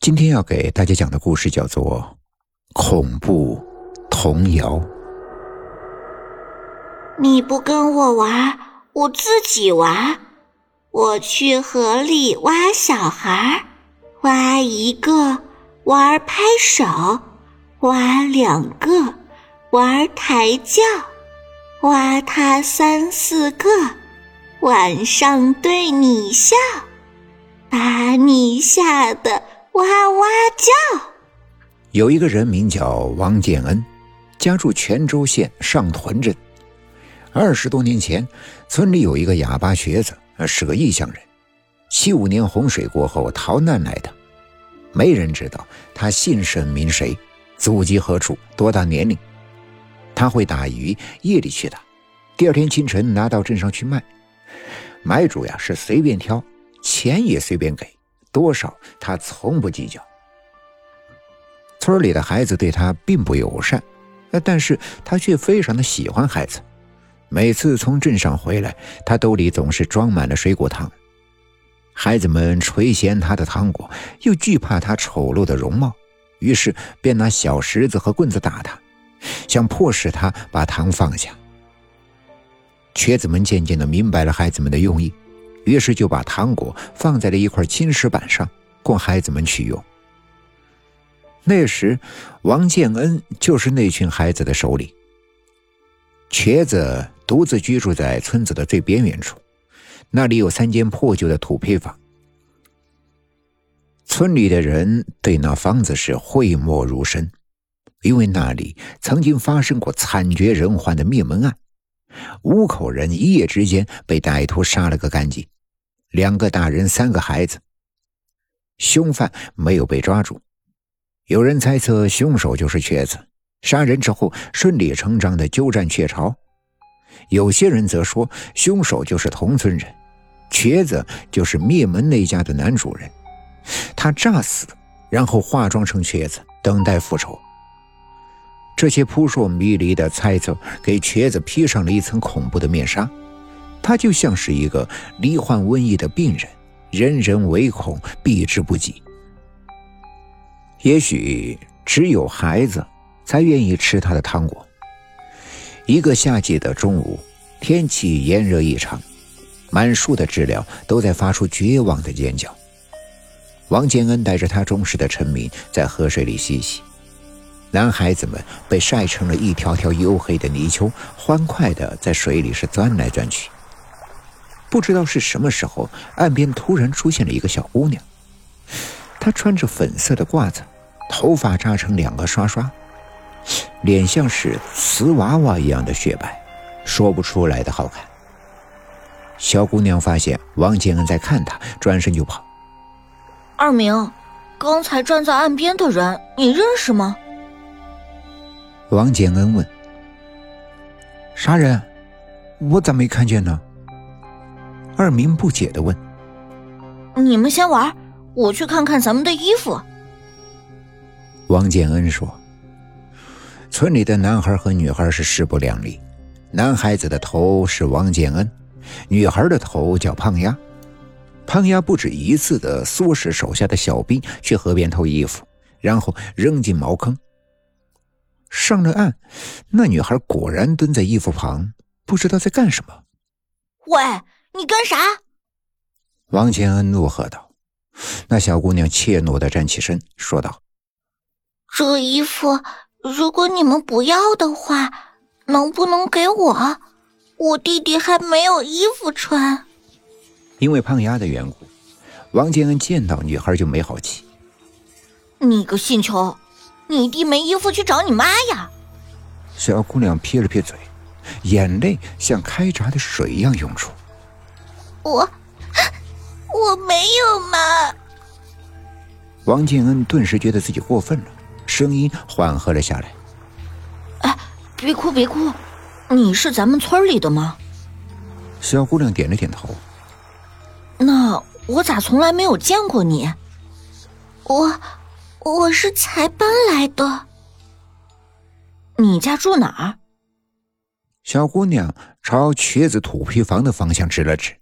今天要给大家讲的故事叫做《恐怖童谣》。你不跟我玩，我自己玩。我去河里挖小孩，挖一个玩拍手，挖两个玩抬轿，挖他三四个，晚上对你笑，把你吓得。哇哇叫！有一个人名叫王建恩，家住泉州县上屯镇。二十多年前，村里有一个哑巴瘸子，是个异乡人。七五年洪水过后逃难来的，没人知道他姓甚名谁，祖籍何处，多大年龄。他会打鱼，夜里去打，第二天清晨拿到镇上去卖。买主呀是随便挑，钱也随便给。多少他从不计较。村里的孩子对他并不友善，但是他却非常的喜欢孩子。每次从镇上回来，他兜里总是装满了水果糖。孩子们垂涎他的糖果，又惧怕他丑陋的容貌，于是便拿小石子和棍子打他，想迫使他把糖放下。瘸子们渐渐的明白了孩子们的用意。于是就把糖果放在了一块青石板上，供孩子们取用。那时，王建恩就是那群孩子的首领。瘸子独自居住在村子的最边缘处，那里有三间破旧的土坯房。村里的人对那房子是讳莫如深，因为那里曾经发生过惨绝人寰的灭门案。五口人一夜之间被歹徒杀了个干净，两个大人，三个孩子。凶犯没有被抓住，有人猜测凶手就是瘸子，杀人之后顺理成章的鸠占鹊巢；有些人则说凶手就是同村人，瘸子就是灭门那家的男主人，他诈死，然后化妆成瘸子，等待复仇。这些扑朔迷离的猜测给瘸子披上了一层恐怖的面纱，他就像是一个罹患瘟疫的病人，人人唯恐，避之不及。也许只有孩子才愿意吃他的糖果。一个夏季的中午，天气炎热异常，满树的知了都在发出绝望的尖叫。王建恩带着他忠实的臣民在河水里嬉戏。男孩子们被晒成了一条条黝黑的泥鳅，欢快地在水里是钻来钻去。不知道是什么时候，岸边突然出现了一个小姑娘，她穿着粉色的褂子，头发扎成两个刷刷，脸像是瓷娃娃一样的雪白，说不出来的好看。小姑娘发现王建恩在看她，转身就跑。二明，刚才站在岸边的人，你认识吗？王建恩问：“啥人？我咋没看见呢？”二明不解的问：“你们先玩，我去看看咱们的衣服。”王建恩说：“村里的男孩和女孩是势不两立，男孩子的头是王建恩，女孩的头叫胖丫。胖丫不止一次的唆使手下的小兵去河边偷衣服，然后扔进茅坑。”上了岸，那女孩果然蹲在衣服旁，不知道在干什么。喂，你干啥？王千恩怒喝道。那小姑娘怯懦的站起身，说道：“这衣服，如果你们不要的话，能不能给我？我弟弟还没有衣服穿。”因为胖丫的缘故，王建恩见到女孩就没好气。你个姓邱！你弟没衣服去找你妈呀！小姑娘撇了撇嘴，眼泪像开闸的水一样涌出。我我没有妈。王建恩顿时觉得自己过分了，声音缓和了下来。哎，别哭别哭，你是咱们村里的吗？小姑娘点了点头。那我咋从来没有见过你？我。我是才搬来的。你家住哪儿？小姑娘朝瘸子土坯房的方向指了指。